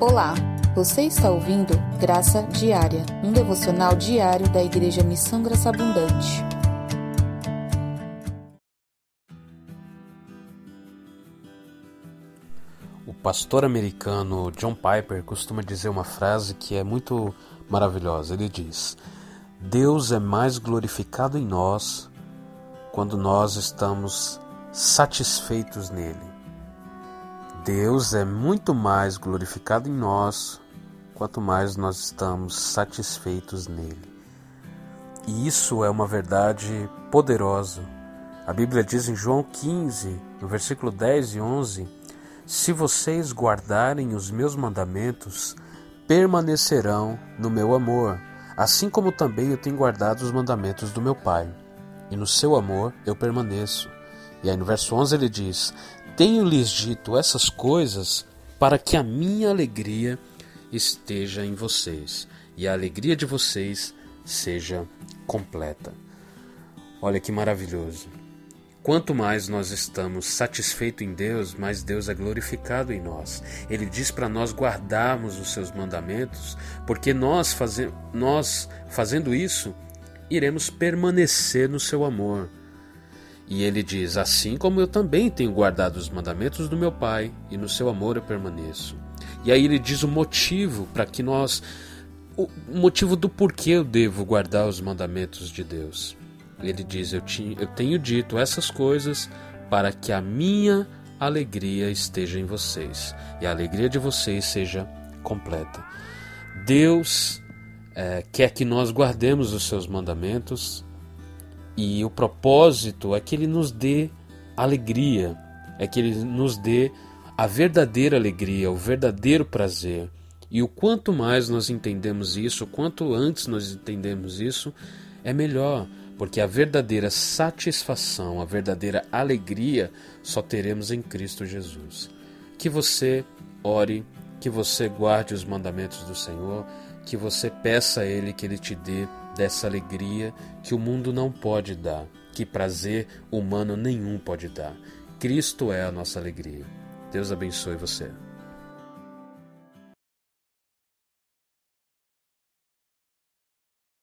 Olá, você está ouvindo Graça Diária, um devocional diário da Igreja Missão Graça Abundante. O pastor americano John Piper costuma dizer uma frase que é muito maravilhosa. Ele diz: Deus é mais glorificado em nós quando nós estamos satisfeitos nele. Deus é muito mais glorificado em nós quanto mais nós estamos satisfeitos nele. E isso é uma verdade poderosa. A Bíblia diz em João 15, no versículo 10 e 11: Se vocês guardarem os meus mandamentos, permanecerão no meu amor, assim como também eu tenho guardado os mandamentos do meu Pai. E no seu amor eu permaneço. E aí no verso 11 ele diz: tenho-lhes dito essas coisas para que a minha alegria esteja em vocês e a alegria de vocês seja completa. Olha que maravilhoso. Quanto mais nós estamos satisfeitos em Deus, mais Deus é glorificado em nós. Ele diz para nós guardarmos os seus mandamentos, porque nós, faze nós fazendo isso, iremos permanecer no seu amor. E ele diz: Assim como eu também tenho guardado os mandamentos do meu Pai, e no seu amor eu permaneço. E aí ele diz o motivo para que nós. O motivo do porquê eu devo guardar os mandamentos de Deus. Ele diz: Eu, tinha, eu tenho dito essas coisas para que a minha alegria esteja em vocês e a alegria de vocês seja completa. Deus é, quer que nós guardemos os seus mandamentos e o propósito é que ele nos dê alegria, é que ele nos dê a verdadeira alegria, o verdadeiro prazer. E o quanto mais nós entendemos isso, quanto antes nós entendemos isso, é melhor, porque a verdadeira satisfação, a verdadeira alegria só teremos em Cristo Jesus. Que você ore, que você guarde os mandamentos do Senhor, que você peça a Ele que Ele te dê dessa alegria que o mundo não pode dar, que prazer humano nenhum pode dar. Cristo é a nossa alegria. Deus abençoe você.